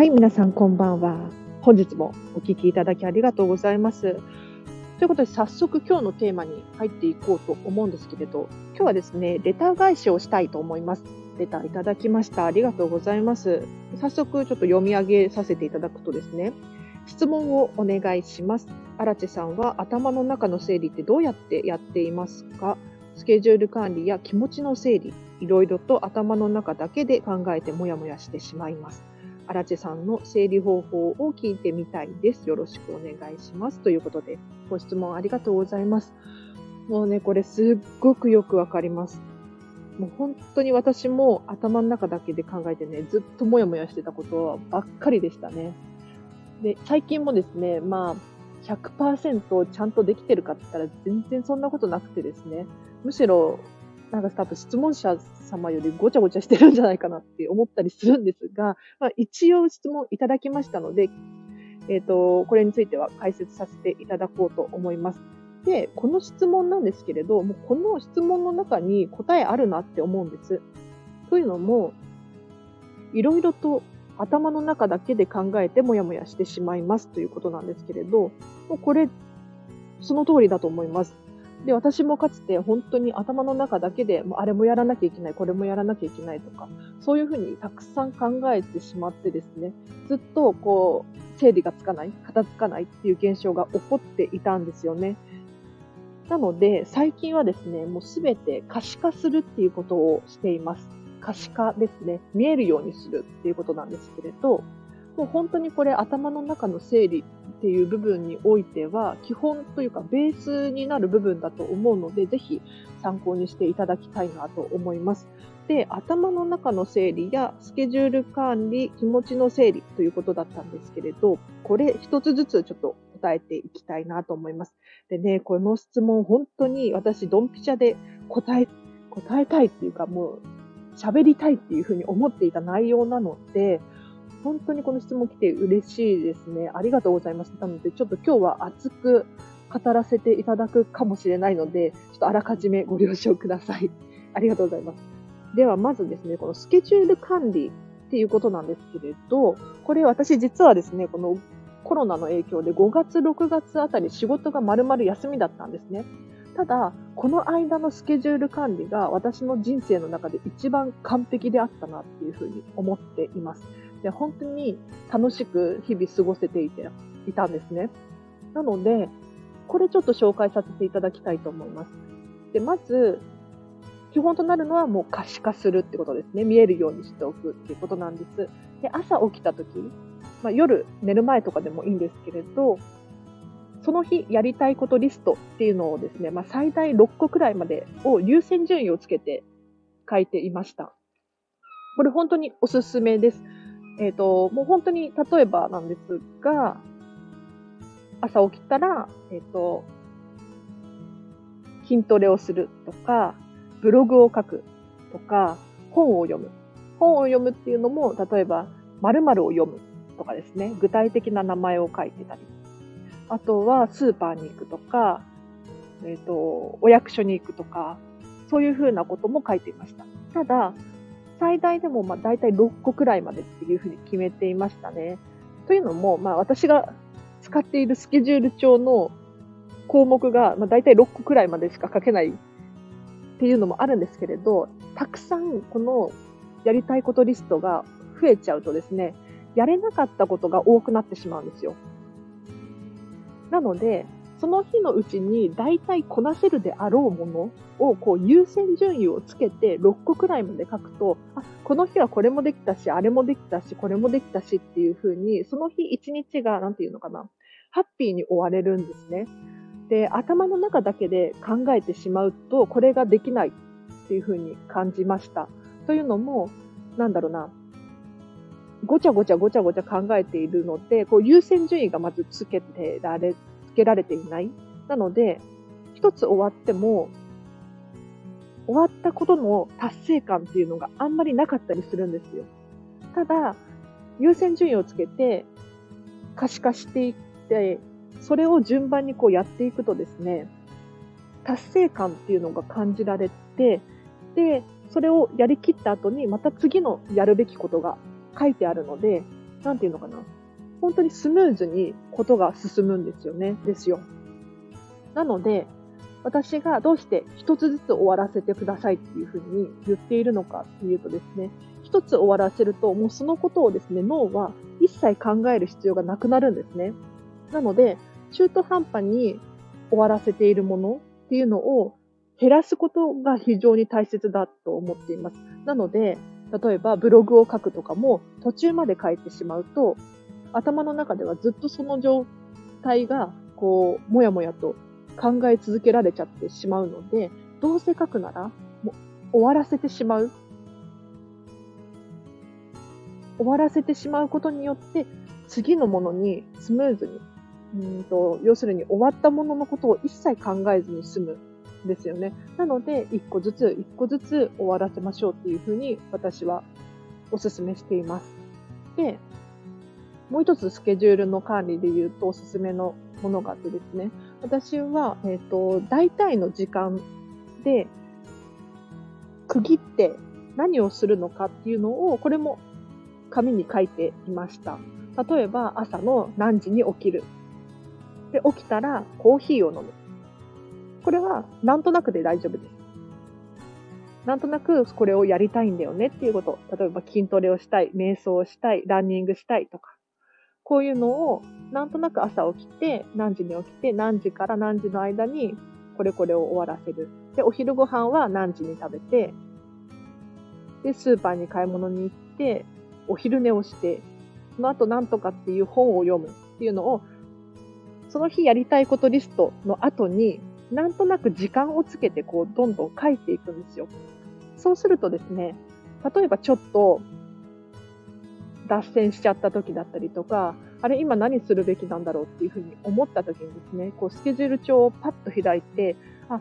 はい、皆さんこんばんは。本日もお聞きいただきありがとうございます。ということで、早速今日のテーマに入っていこうと思うんですけれど、今日はですね、レター返しをしたいと思います。レターいただきました。ありがとうございます。早速ちょっと読み上げさせていただくとですね、質問をお願いします。荒地さんは頭の中の整理ってどうやってやっていますか？スケジュール管理や気持ちの整理、いろいろと頭の中だけで考えてもやもやしてしまいます。荒地さんの整理方法を聞いてみたいです。よろしくお願いします。ということで、ご質問ありがとうございます。もうね、これすっごくよくわかります。もう本当に私も頭の中だけで考えてね、ずっともやもやしてたことばっかりでしたね。で、最近もですね、まあ、100%ちゃんとできてるかって言ったら全然そんなことなくてですね、むしろ、なんか多分質問者様よりごちゃごちゃしてるんじゃないかなって思ったりするんですが、まあ、一応質問いただきましたので、えっ、と、これについては解説させていただこうと思います。で、この質問なんですけれど、もうこの質問の中に答えあるなって思うんです。というのも、いろいろと頭の中だけで考えてもやもやしてしまいますということなんですけれど、もうこれ、その通りだと思います。で、私もかつて本当に頭の中だけで、もあれもやらなきゃいけない、これもやらなきゃいけないとか、そういうふうにたくさん考えてしまってですね、ずっとこう、整理がつかない、片付かないっていう現象が起こっていたんですよね。なので、最近はですね、もうすべて可視化するっていうことをしています。可視化ですね。見えるようにするっていうことなんですけれど、もう本当にこれ頭の中の整理っていう部分においては、基本というかベースになる部分だと思うので、ぜひ参考にしていただきたいなと思います。で、頭の中の整理やスケジュール管理、気持ちの整理ということだったんですけれど、これ一つずつちょっと答えていきたいなと思います。でね、この質問本当に私ドンピシャで答え、答えたいっていうかもう喋りたいっていうふうに思っていた内容なので、本当にこの質問来て嬉しいですね。ありがとうございます。なので、ちょっと今日は熱く語らせていただくかもしれないので、ちょっとあらかじめご了承ください。ありがとうございます。では、まずですね、このスケジュール管理っていうことなんですけれど、これ私実はですね、このコロナの影響で5月、6月あたり仕事が丸々休みだったんですね。ただ、この間のスケジュール管理が私の人生の中で一番完璧であったなっていうふうに思っています。で、本当に楽しく日々過ごせていて、いたんですね。なので、これちょっと紹介させていただきたいと思います。で、まず、基本となるのはもう可視化するってことですね。見えるようにしておくっていうことなんです。で、朝起きた時、まあ、夜寝る前とかでもいいんですけれど、その日やりたいことリストっていうのをですね、まあ、最大6個くらいまでを優先順位をつけて書いていました。これ本当におすすめです。えっ、ー、と、もう本当に例えばなんですが、朝起きたら、えっ、ー、と、筋トレをするとか、ブログを書くとか、本を読む。本を読むっていうのも、例えば、〇〇を読むとかですね、具体的な名前を書いてたり。あとは、スーパーに行くとか、えっ、ー、と、お役所に行くとか、そういうふうなことも書いていました。ただ、最大でもまあ大体6個くらいまでっていうふうに決めていましたね。というのも、まあ私が使っているスケジュール帳の項目がまあ大体6個くらいまでしか書けないっていうのもあるんですけれど、たくさんこのやりたいことリストが増えちゃうとですね、やれなかったことが多くなってしまうんですよ。なので、その日のうちに大体こなせるであろうものをこう優先順位をつけて6個くらいまで書くと、あ、この日はこれもできたし、あれもできたし、これもできたしっていう風に、その日一日が、なんていうのかな、ハッピーに終われるんですね。で、頭の中だけで考えてしまうと、これができないっていう風に感じました。というのも、なんだろうな、ごちゃごちゃごちゃごちゃ考えているので、こう優先順位がまずつけてられつけられていない。なので、一つ終わっても、終わったことの達成感っていうのがあんまりなかったりするんですよ。ただ、優先順位をつけて、可視化していって、それを順番にこうやっていくとですね、達成感っていうのが感じられて、で、それをやりきった後にまた次のやるべきことが書いてあるので、なんていうのかな。本当にスムーズにことが進むんですよね。ですよ。なので、私がどうして一つずつ終わらせてくださいっていうふうに言っているのかっていうとですね、一つ終わらせると、もうそのことをですね、脳は一切考える必要がなくなるんですね。なので、中途半端に終わらせているものっていうのを減らすことが非常に大切だと思っています。なので、例えばブログを書くとかも途中まで書いてしまうと、頭の中ではずっとその状態が、こう、もやもやと考え続けられちゃってしまうので、どうせ書くなら、もう終わらせてしまう。終わらせてしまうことによって、次のものにスムーズに、うんと要するに終わったもののことを一切考えずに済むですよね。なので、一個ずつ、一個ずつ終わらせましょうっていうふうに私はお勧めしています。で、もう一つスケジュールの管理で言うとおすすめのものがあってですね、私は、えっ、ー、と、大体の時間で区切って何をするのかっていうのを、これも紙に書いていました。例えば、朝の何時に起きる。で、起きたらコーヒーを飲む。これはなんとなくで大丈夫です。なんとなくこれをやりたいんだよねっていうこと。例えば筋トレをしたい、瞑想をしたい、ランニングしたいとか。こういうのをなんとなく朝起きて、何時に起きて、何時から何時の間にこれこれを終わらせる。で、お昼ご飯は何時に食べて、で、スーパーに買い物に行って、お昼寝をして、その後なんとかっていう本を読むっていうのを、その日やりたいことリストの後に、なんとなく時間をつけてこう、どんどん書いていくんですよ。そうするとですね、例えばちょっと脱線しちゃった時だったりとか、あれ今何するべきなんだろうっていうふうに思った時にですね、こうスケジュール帳をパッと開いて、あ、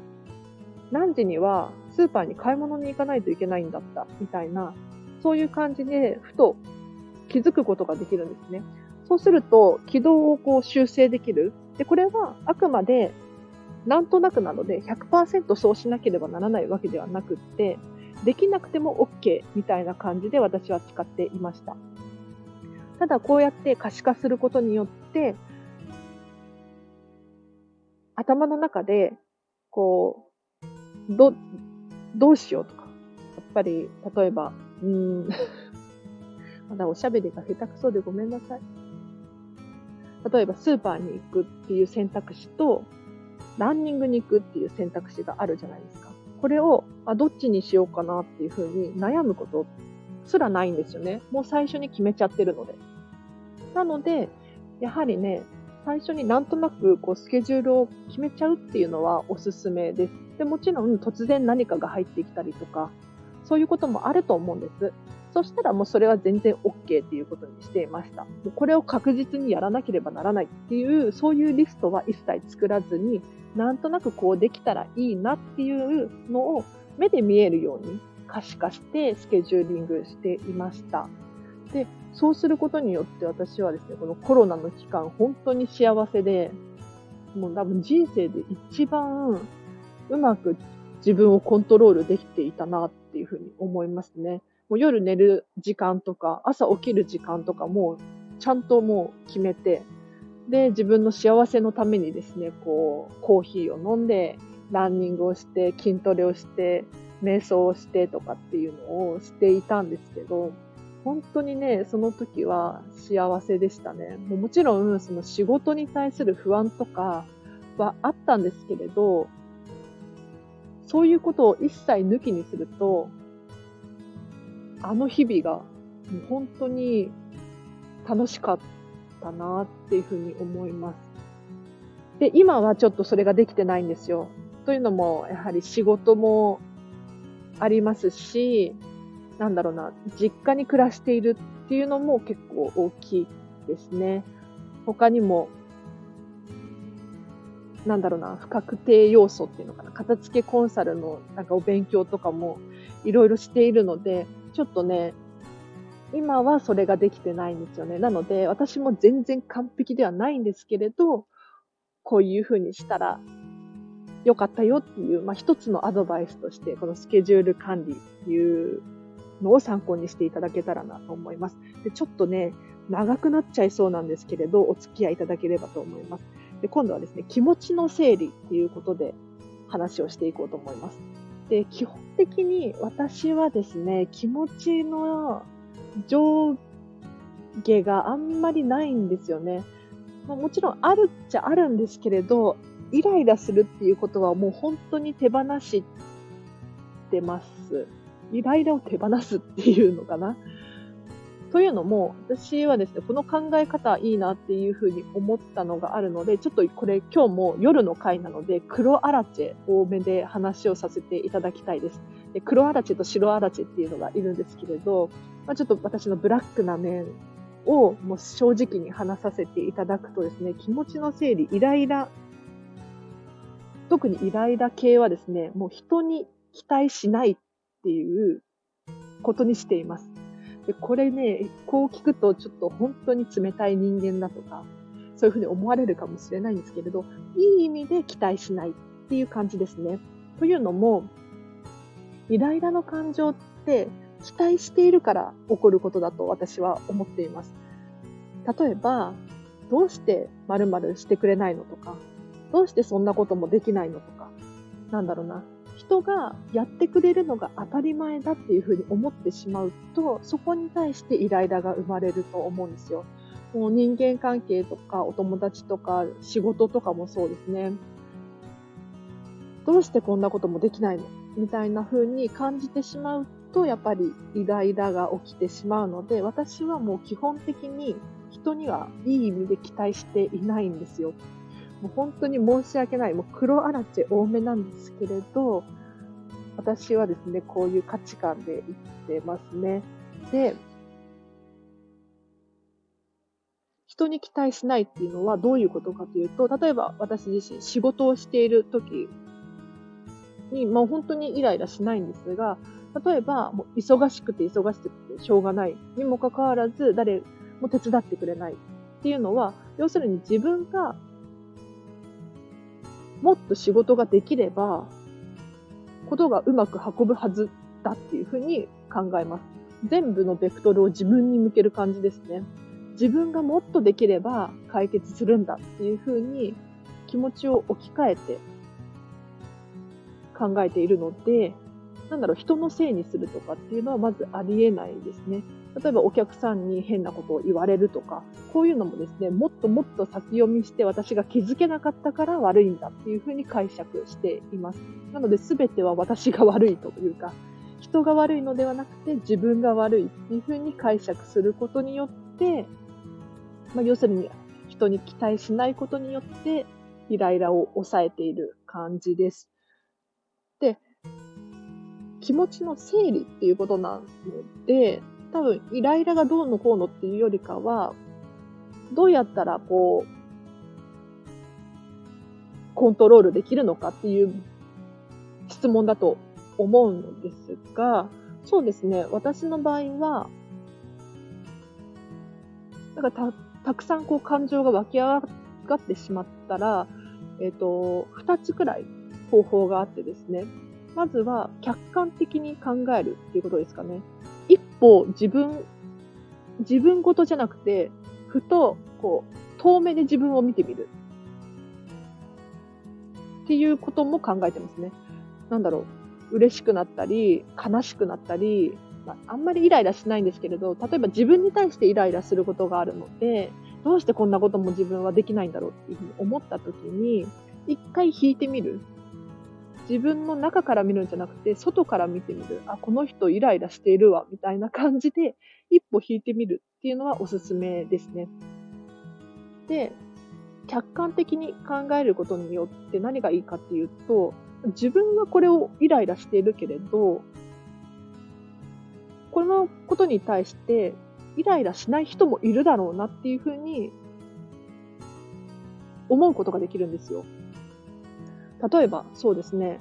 何時にはスーパーに買い物に行かないといけないんだった、みたいな、そういう感じで、ふと気づくことができるんですね。そうすると、軌道をこう修正できる。で、これはあくまでなんとなくなので100%そうしなければならないわけではなくって、できなくても OK みたいな感じで私は使っていました。ただこうやって可視化することによって、頭の中で、こう、ど、どうしようとか。やっぱり、例えば、うん、まだおしゃべりが下手くそでごめんなさい。例えば、スーパーに行くっていう選択肢と、ランニングに行くっていう選択肢があるじゃないですか。これを、あ、どっちにしようかなっていうふうに悩むことすらないんですよね。もう最初に決めちゃってるので。なので、やはりね、最初になんとなくこうスケジュールを決めちゃうっていうのはおすすめです。でもちろん突然何かが入ってきたりとか、そういうこともあると思うんです。そしたらもうそれは全然 OK っていうことにしていました。もうこれを確実にやらなければならないっていう、そういうリストは一切作らずに、なんとなくこうできたらいいなっていうのを目で見えるように可視化してスケジューリングしていました。で、そうすることによって私はですね、このコロナの期間、本当に幸せで、もう多分人生で一番うまく自分をコントロールできていたなっていうふうに思いますね。もう夜寝る時間とか、朝起きる時間とかもちゃんともう決めて、で、自分の幸せのためにですね、こう、コーヒーを飲んで、ランニングをして、筋トレをして、瞑想をしてとかっていうのをしていたんですけど、本当にね、その時は幸せでしたね。ももちろん、その仕事に対する不安とかはあったんですけれど、そういうことを一切抜きにすると、あの日々がもう本当に楽しかったなっていうふうに思います。で、今はちょっとそれができてないんですよ。というのも、やはり仕事もありますし、なんだろうな、実家に暮らしているっていうのも結構大きいですね。他にも、なんだろうな、不確定要素っていうのかな、片付けコンサルのなんかお勉強とかもいろいろしているので、ちょっとね、今はそれができてないんですよね。なので、私も全然完璧ではないんですけれど、こういうふうにしたらよかったよっていう、まあ、一つのアドバイスとして、このスケジュール管理っていうのを参考にしていただけたらなと思います。でちょっとね、長くなっちゃいそうなんですけれど、お付き合いいただければと思います。で今度はですね、気持ちの整理っていうことで話をしていこうと思います。で、基本的に私はですね、気持ちの上下があんまりないんですよね。まあ、もちろんあるっちゃあるんですけれど、イライラするっていうことはもう本当に手放してます。イライラを手放すっていうのかな。というのも、私はですね、この考え方いいなっていうふうに思ったのがあるので、ちょっとこれ今日も夜の回なので、黒アラチェ多めで話をさせていただきたいです。で黒アラチェと白アラチェっていうのがいるんですけれど、まあ、ちょっと私のブラックな面をもう正直に話させていただくとですね、気持ちの整理、イライラ、特にイライラ系はですね、もう人に期待しないっていうことにしています。で、これね、こう聞くとちょっと本当に冷たい人間だとか、そういうふうに思われるかもしれないんですけれど、いい意味で期待しないっていう感じですね。というのも、イライラの感情って期待しているから起こることだと私は思っています。例えば、どうして〇〇してくれないのとか、どうしてそんなこともできないのとか、なんだろうな、人がやってくれるのが当たり前だっていうふうに思ってしまうと、そこに対してイライラが生まれると思うんですよ。もう人間関係とかお友達とか仕事とかもそうですね。どうしてこんなこともできないの？みたいな風に感じてしまうと、やっぱりイライラが起きてしまうので、私はもう基本的に人にはいい意味で期待していないんですよ。もう本当に申し訳ない。もう黒アラチェ多めなんですけれど、私はですね、こういう価値観で生きてますね。で、人に期待しないっていうのはどういうことかというと、例えば私自身仕事をしている時に、まあ本当にイライラしないんですが、例えば忙しくて忙しくてしょうがないにもかかわらず誰も手伝ってくれないっていうのは、要するに自分がもっと仕事ができれば、ことがうまく運ぶはずだっていうふうに考えます。全部のベクトルを自分に向ける感じですね。自分がもっとできれば解決するんだっていうふうに気持ちを置き換えて考えているので、なんだろう、人のせいにするとかっていうのはまずありえないですね。例えばお客さんに変なことを言われるとか、こういうのもですね、もっともっと先読みして私が気づけなかったから悪いんだっていうふうに解釈しています。なので全ては私が悪いというか、人が悪いのではなくて自分が悪いっていうふうに解釈することによって、まあ、要するに人に期待しないことによってイライラを抑えている感じです。で、気持ちの整理っていうことなので、多分、イライラがどうのこうのっていうよりかは、どうやったらこう、コントロールできるのかっていう質問だと思うのですが、そうですね、私の場合は、なんかた、たくさんこう感情が湧き上がってしまったら、えっ、ー、と、二つくらい方法があってですね、まずは客観的に考えるっていうことですかね。自分、自分ごとじゃなくて、ふと、こう、遠目で自分を見てみる。っていうことも考えてますね。なんだろう。嬉しくなったり、悲しくなったり、まあ、あんまりイライラしないんですけれど、例えば自分に対してイライラすることがあるので、どうしてこんなことも自分はできないんだろうっていうふうに思った時に、一回引いてみる。自分の中から見るんじゃなくて、外から見てみる。あ、この人イライラしているわ、みたいな感じで、一歩引いてみるっていうのはおすすめですね。で、客観的に考えることによって何がいいかっていうと、自分はこれをイライラしているけれど、このことに対してイライラしない人もいるだろうなっていうふうに思うことができるんですよ。例えば、そうですね。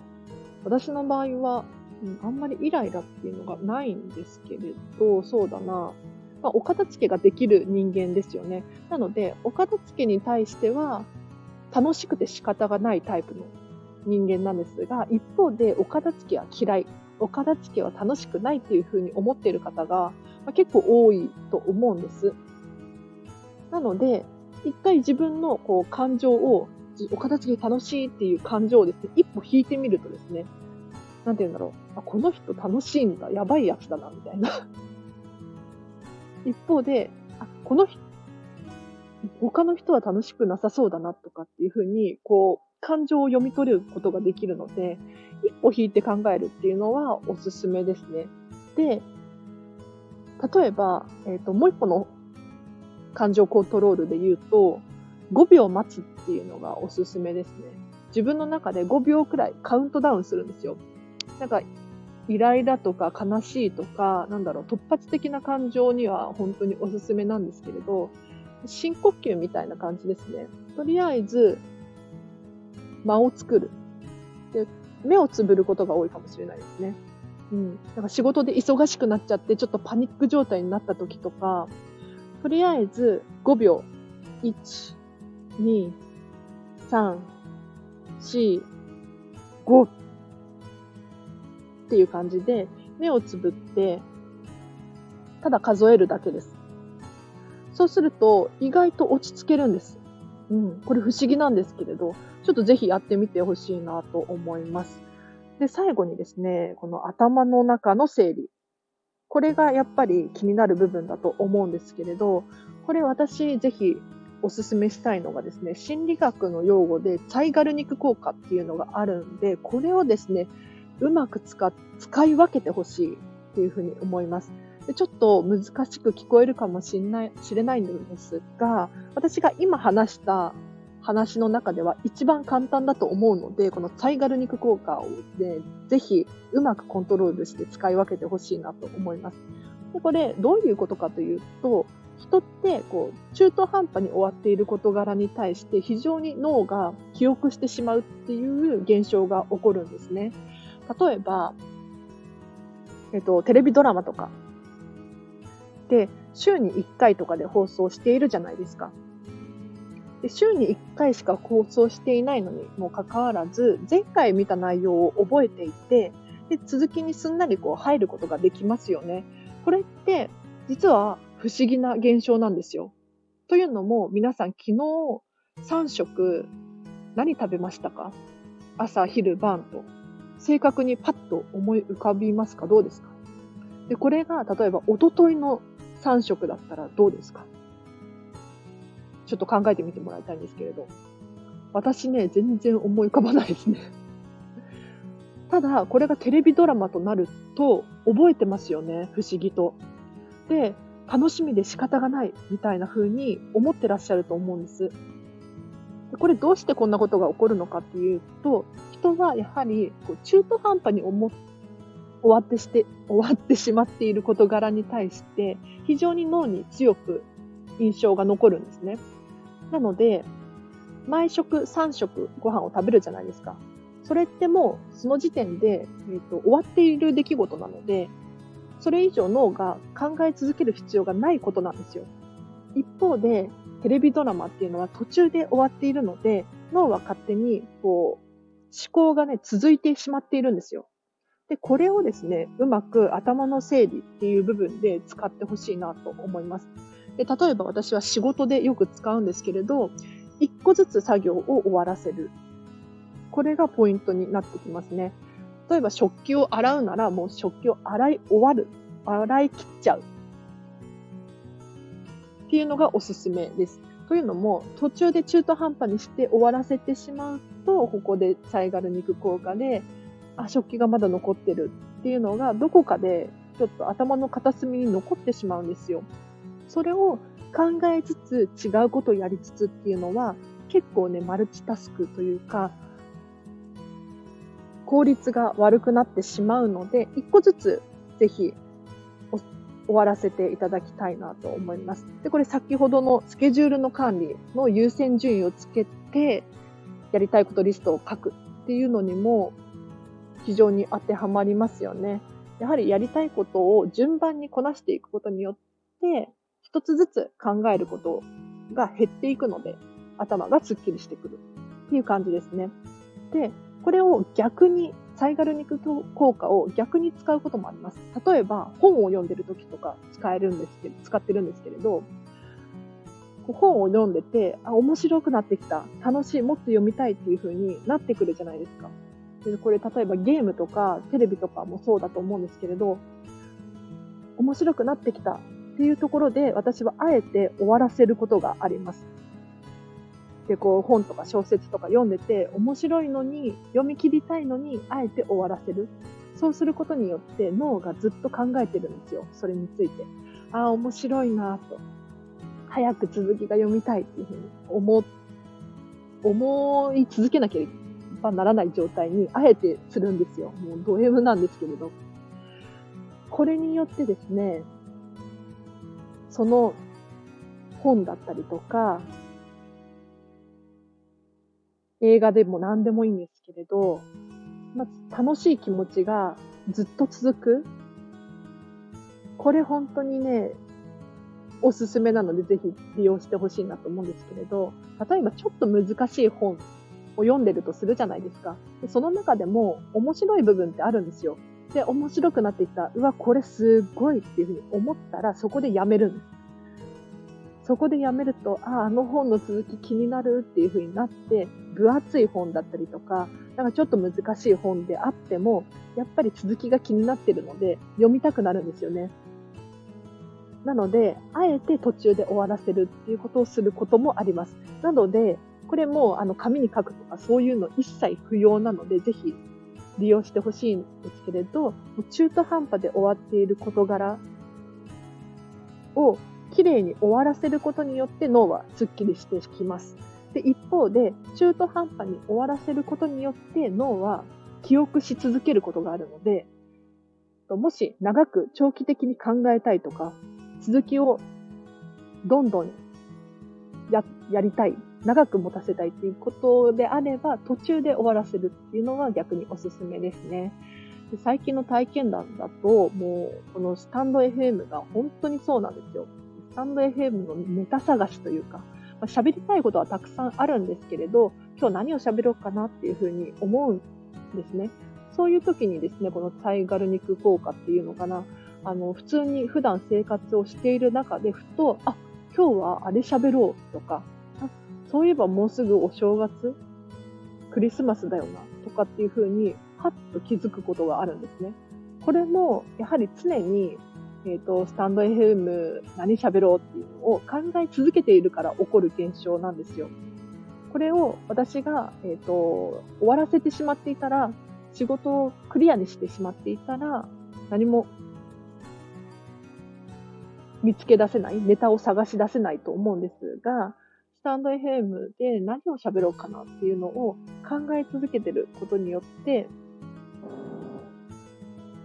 私の場合は、うん、あんまりイライラっていうのがないんですけれど、そうだな。まあ、お片付けができる人間ですよね。なので、お片付けに対しては、楽しくて仕方がないタイプの人間なんですが、一方で、お片付けは嫌い。お片付けは楽しくないっていうふうに思っている方が、まあ、結構多いと思うんです。なので、一回自分のこう感情を、お片付け楽しいっていう感情をですね、一歩引いてみるとですね、なんて言うんだろう。あ、この人楽しいんだ。やばいやつだな、みたいな。一方で、あ、この人、他の人は楽しくなさそうだなとかっていうふうに、こう、感情を読み取ることができるので、一歩引いて考えるっていうのはおすすめですね。で、例えば、えっ、ー、と、もう一歩の感情コントロールで言うと、5秒待つっていうのがおすすめですね。自分の中で5秒くらいカウントダウンするんですよ。なんか、イライラとか悲しいとか、なんだろう、突発的な感情には本当におすすめなんですけれど、深呼吸みたいな感じですね。とりあえず、間を作る。で、目をつぶることが多いかもしれないですね。うん。なんか仕事で忙しくなっちゃって、ちょっとパニック状態になった時とか、とりあえず5秒。1、2、3、4、5っていう感じで、目をつぶって、ただ数えるだけです。そうすると、意外と落ち着けるんです。うん。これ不思議なんですけれど、ちょっとぜひやってみてほしいなと思います。で、最後にですね、この頭の中の整理。これがやっぱり気になる部分だと思うんですけれど、これ私ぜひおすすめしたいのがですね、心理学の用語でサイガルニク効果っていうのがあるんで、これをですね、うまく使使い分けてほしいっていうふうに思います。でちょっと難しく聞こえるかもしれない知れないんですが、私が今話した話の中では一番簡単だと思うので、このサイガルニク効果をね、ぜひうまくコントロールして使い分けてほしいなと思います。でこれ、どういうことかというと、人ってこう中途半端に終わっている事柄に対して非常に脳が記憶してしまうっていう現象が起こるんですね。例えば、えっと、テレビドラマとかで週に1回とかで放送しているじゃないですか。で週に1回しか放送していないのにもかかわらず、前回見た内容を覚えていて、で続きにすんなりこう入ることができますよね。これって、実は不思議な現象なんですよ。というのも、皆さん昨日3食何食べましたか？朝、昼、晩と。正確にパッと思い浮かびますか？どうですか？で、これが例えばおとといの3食だったらどうですか？ちょっと考えてみてもらいたいんですけれど。私ね、全然思い浮かばないですね。ただ、これがテレビドラマとなると、覚えてますよね、不思議と。で、楽しみで仕方がないみたいな風に思ってらっしゃると思うんです。でこれどうしてこんなことが起こるのかっていうと、人はやはりこう中途半端に思終わってして、終わってしまっている事柄に対して、非常に脳に強く印象が残るんですね。なので、毎食3食ご飯を食べるじゃないですか。それってもうその時点で、えーと、終わっている出来事なので、それ以上脳が考え続ける必要がないことなんですよ。一方で、テレビドラマっていうのは途中で終わっているので、脳は勝手にこう思考がね、続いてしまっているんですよ。で、これをですね、うまく頭の整理っていう部分で使ってほしいなと思います。で例えば私は仕事でよく使うんですけれど、一個ずつ作業を終わらせる。これがポイントになってきますね。例えば食器を洗うならもう食器を洗い終わる。洗い切っちゃう。っていうのがおすすめです。というのも、途中で中途半端にして終わらせてしまうと、ここでサイガル肉効果で、あ、食器がまだ残ってるっていうのが、どこかでちょっと頭の片隅に残ってしまうんですよ。それを考えつつ違うことをやりつつっていうのは結構ね、マルチタスクというか、効率が悪くなってしまうので、一個ずつぜひ終わらせていただきたいなと思います。で、これ先ほどのスケジュールの管理の優先順位をつけて、やりたいことリストを書くっていうのにも非常に当てはまりますよね。やはりやりたいことを順番にこなしていくことによって、一つずつ考えることが減っていくので、頭がスッキリしてくるっていう感じですね。で、これを逆にサイガル肉効果を逆に使うこともあります。例えば、本を読んでる時とか使えるんですけど、使ってるんですけれど、本を読んでて、あ、面白くなってきた、楽しい、もっと読みたいっていう風になってくるじゃないですか。でこれ、例えばゲームとかテレビとかもそうだと思うんですけれど、面白くなってきたっていうところで、私はあえて終わらせることがあります。で、こう本とか小説とか読んでて、面白いのに、読み切りたいのに、あえて終わらせる。そうすることによって脳がずっと考えてるんですよ。それについて。ああ、面白いなと。早く続きが読みたいっていうふうに思、思い続けなければならない状態にあえてするんですよ。もうド M なんですけれど。これによってですね、その本だったりとか、映画でも何でもいいんですけれど、まず楽しい気持ちがずっと続く。これ本当にね、おすすめなのでぜひ利用してほしいなと思うんですけれど、例えばちょっと難しい本を読んでるとするじゃないですか。でその中でも面白い部分ってあるんですよ。で、面白くなっていった、うわ、これすっごいっていうふうに思ったらそこでやめるんです。そこでやめると、ああ、あの本の続き気になるっていうふうになって、分厚い本だったりとか、なんかちょっと難しい本であっても、やっぱり続きが気になってるので、読みたくなるんですよね。なので、あえて途中で終わらせるっていうことをすることもあります。なので、これもあの紙に書くとかそういうの一切不要なので、ぜひ利用してほしいんですけれど、中途半端で終わっている事柄をきれいに終わらせることによって脳はスッキリしてきます。で一方で、中途半端に終わらせることによって脳は記憶し続けることがあるので、もし長く長期的に考えたいとか、続きをどんどんややりたい、長く持たせたいっていうことであれば、途中で終わらせるっていうのは逆におすすめですね。で最近の体験談だと、もうこのスタンド FM が本当にそうなんですよ。タンド FM のネタ探しというか、まあ、喋りたいことはたくさんあるんですけれど、今日何を喋ろうかなっていうふうに思うんですね。そういう時にですね、このサイガルニク効果っていうのかな、あの、普通に普段生活をしている中で、ふと、あ、今日はあれ喋ろうとか、そういえばもうすぐお正月クリスマスだよな、とかっていうふうに、はっと気づくことがあるんですね。これも、やはり常に、えっ、ー、と、スタンド FM 何喋ろうっていうのを考え続けているから起こる現象なんですよ。これを私が、えっ、ー、と、終わらせてしまっていたら、仕事をクリアにしてしまっていたら、何も見つけ出せない、ネタを探し出せないと思うんですが、スタンド FM で何を喋ろうかなっていうのを考え続けてることによって、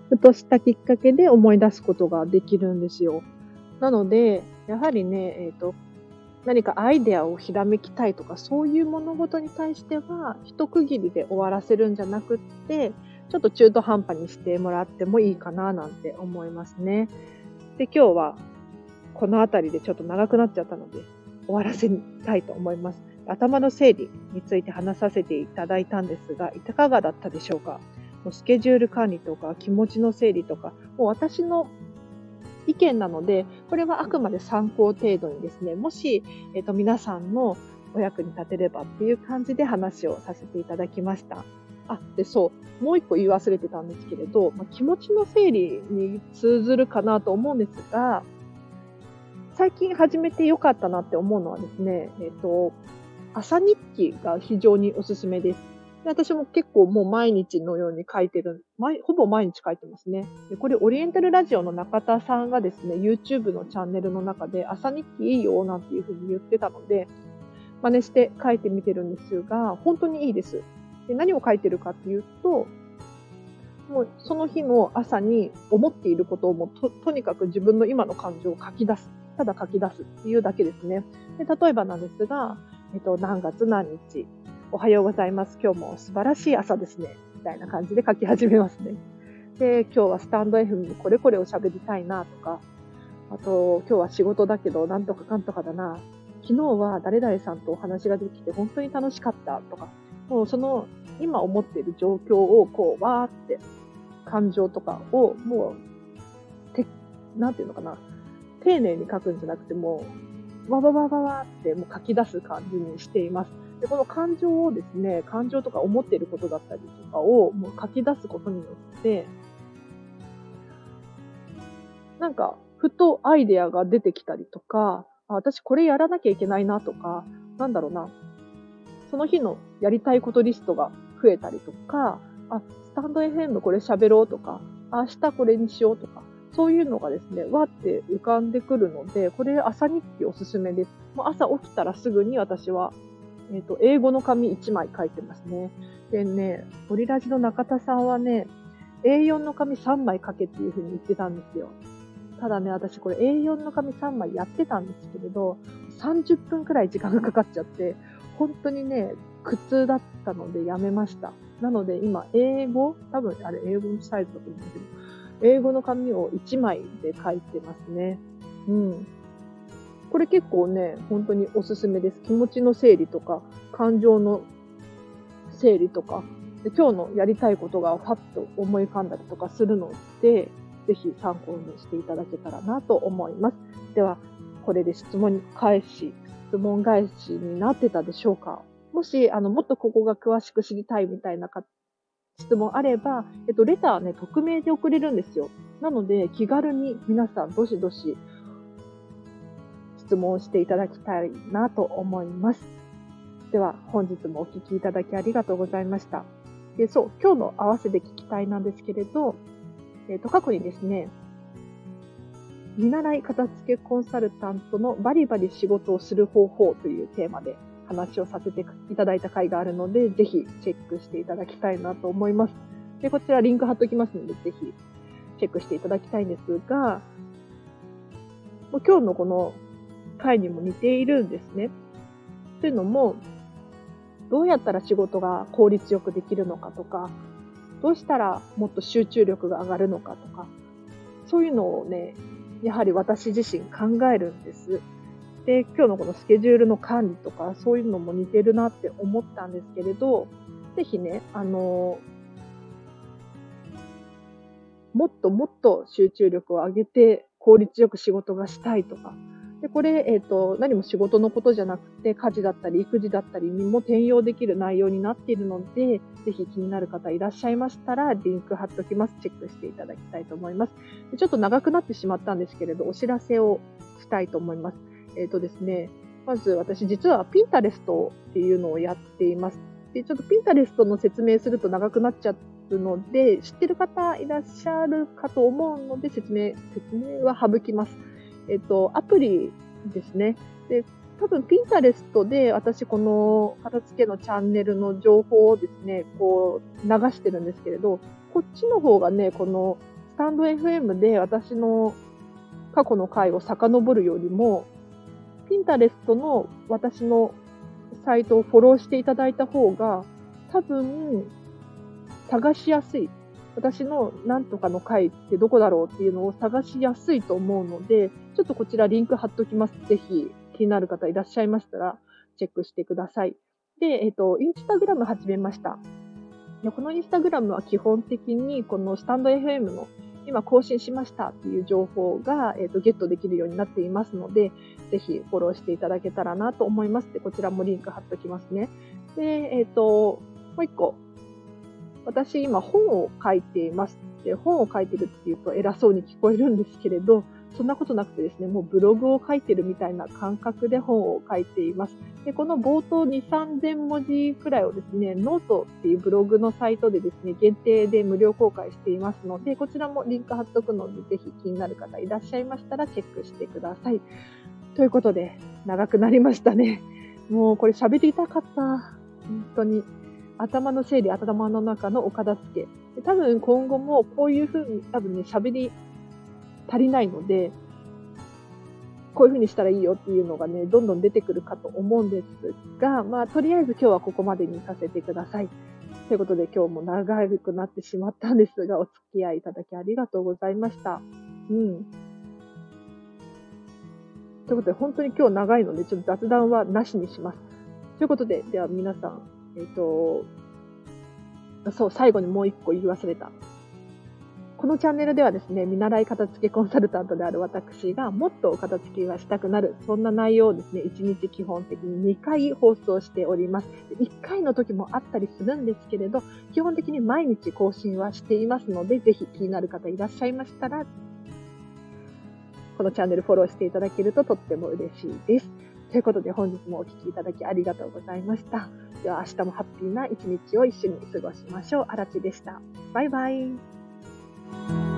ふとしたきっかけで思い出すことができるんですよ。なので、やはりね、えっ、ー、と、何かアイデアをひらめきたいとか、そういう物事に対しては、一区切りで終わらせるんじゃなくって、ちょっと中途半端にしてもらってもいいかななんて思いますね。で、今日はこの辺りでちょっと長くなっちゃったので、終わらせたいと思います。頭の整理について話させていただいたんですが、いかがだったでしょうか？もうスケジュール管理とか気持ちの整理とか、もう私の意見なので、これはあくまで参考程度にですね、もし、え、ー、と、皆さんのお役に立てればっていう感じで話をさせていただきました。あ、で、そう、もう一個言い忘れてたんですけれど、まあ、気持ちの整理に通ずるかなと思うんですが、最近始めてよかったなって思うのはですね、えっ、ー、と、朝日記が非常におすすめです。私も結構もう毎日のように書いてる、ほぼ毎日書いてますね。でこれオリエンタルラジオの中田さんがですね、YouTube のチャンネルの中で朝日記いいよなんていうふうに言ってたので、真似して書いてみてるんですが、本当にいいです。で何を書いてるかっていうと、もうその日の朝に思っていることをもうととにかく自分の今の感情を書き出す。ただ書き出すっていうだけですね。で例えばなんですが、えっと、何月何日、おはようございます。今日も素晴らしい朝ですね。みたいな感じで書き始めますね。で、今日はスタンド FM でこれこれを喋りたいなとか、あと、今日は仕事だけど、なんとかかんとかだな。昨日は誰々さんとお話ができて本当に楽しかったとか、もうその今思っている状況をこう、わーって感情とかをもう、て、なんていうのかな、丁寧に書くんじゃなくてもわわわわわってもう書き出す感じにしています。で、この感情をですね、感情とか思っていることだったりとかをもう書き出すことによって、なんか、ふとアイデアが出てきたりとか、あ私これやらなきゃいけないなとか、なんだろうな、その日のやりたいことリストが増えたりとか、あ、スタンド FM のこれ喋ろうとか、明日これにしようとか、そういうのがですね、わって浮かんでくるので、これ朝日記おすすめです。もう朝起きたらすぐに私は、えっ、ー、と、英語の紙1枚書いてますね。でね、オリラジの中田さんはね、A4 の紙3枚書けっていう風に言ってたんですよ。ただね、私これ A4 の紙3枚やってたんですけれど、30分くらい時間がかかっちゃって、本当にね、苦痛だったのでやめました。なので今、英語多分あれ英語のサイズだと思うんだけど、英語の紙を1枚で書いてますね。うん。これ結構ね、本当におすすめです。気持ちの整理とか、感情の整理とか、で今日のやりたいことがファッと思い浮かんだりとかするので、ぜひ参考にしていただけたらなと思います。では、これで質問返し、質問返しになってたでしょうか？もし、あの、もっとここが詳しく知りたいみたいな質問あれば、えっと、レターね、匿名で送れるんですよ。なので、気軽に皆さん、どしどし、質問していただきたいなと思います。では、本日もお聞きいただきありがとうございました。で、そう、今日の合わせて聞きたいなんですけれど、えっ、と、過去にですね、見習い片付けコンサルタントのバリバリ仕事をする方法というテーマで話をさせていただいた回があるので、ぜひチェックしていただきたいなと思います。で、こちらリンク貼っときますので、ぜひチェックしていただきたいんですが、今日のこの回にも似ているんですね。というのも、どうやったら仕事が効率よくできるのかとか、どうしたらもっと集中力が上がるのかとか、そういうのをね、やはり私自身考えるんです。で、今日のこのスケジュールの管理とか、そういうのも似てるなって思ったんですけれど、ぜひね、あの、もっともっと集中力を上げて効率よく仕事がしたいとか、で、これ、えっ、ー、と、何も仕事のことじゃなくて、家事だったり、育児だったりにも転用できる内容になっているので、ぜひ気になる方いらっしゃいましたら、リンク貼っておきます。チェックしていただきたいと思います。でちょっと長くなってしまったんですけれど、お知らせをしたいと思います。えっ、ー、とですね、まず私実はピンタレストっていうのをやっています。で、ちょっとピンタレストの説明すると長くなっちゃうので、知ってる方いらっしゃるかと思うので、説明、説明は省きます。えっ、と、アプリですね。で、多分ピンタレストで私この片付けのチャンネルの情報をですね、こう流してるんですけれど、こっちの方がね、このスタンド FM で私の過去の回を遡るよりも、ピンタレストの私のサイトをフォローしていただいた方が、多分、探しやすい。私のなんとかの回ってどこだろうっていうのを探しやすいと思うので、ちょっとこちらリンク貼っときます。ぜひ気になる方いらっしゃいましたら、チェックしてください。で、えっ、と、インスタグラム始めました。このインスタグラムは基本的にこのスタンド FM の今更新しましたっていう情報が、えーと、ゲットできるようになっていますので、ぜひフォローしていただけたらなと思います。で、こちらもリンク貼っときますね。で、えっ、ー、と、もう一個。私今本を書いています。で、本を書いてるっていうと偉そうに聞こえるんですけれど、そんなことなくてですね、もうブログを書いてるみたいな感覚で本を書いています。で、この冒頭2、3000文字くらいをですね、ノートっていうブログのサイトでですね、限定で無料公開していますので、こちらもリンク貼っとくので、ぜひ気になる方いらっしゃいましたらチェックしてください。ということで、長くなりましたね。もうこれ喋りたかった。本当に。頭の整理、頭の中のお片付け。多分今後もこういうふうに多分ね、喋り足りないので、こういうふうにしたらいいよっていうのがね、どんどん出てくるかと思うんですが、まあ、とりあえず今日はここまでにさせてください。ということで今日も長くなってしまったんですが、お付き合いいただきありがとうございました。うん。ということで、本当に今日長いので、ちょっと雑談はなしにします。ということで、では皆さん、えっ、と、そう、最後にもう一個言い忘れた。このチャンネルではですね、見習い片付けコンサルタントである私がもっとお片付けがしたくなる、そんな内容をですね、1日基本的に2回放送しております。1回の時もあったりするんですけれど、基本的に毎日更新はしていますので、ぜひ気になる方いらっしゃいましたら、このチャンネルフォローしていただけるととっても嬉しいです。ということで本日もお聴きいただきありがとうございました。では明日もハッピーな一日を一緒に過ごしましょう。あらちでした。バイバイ。you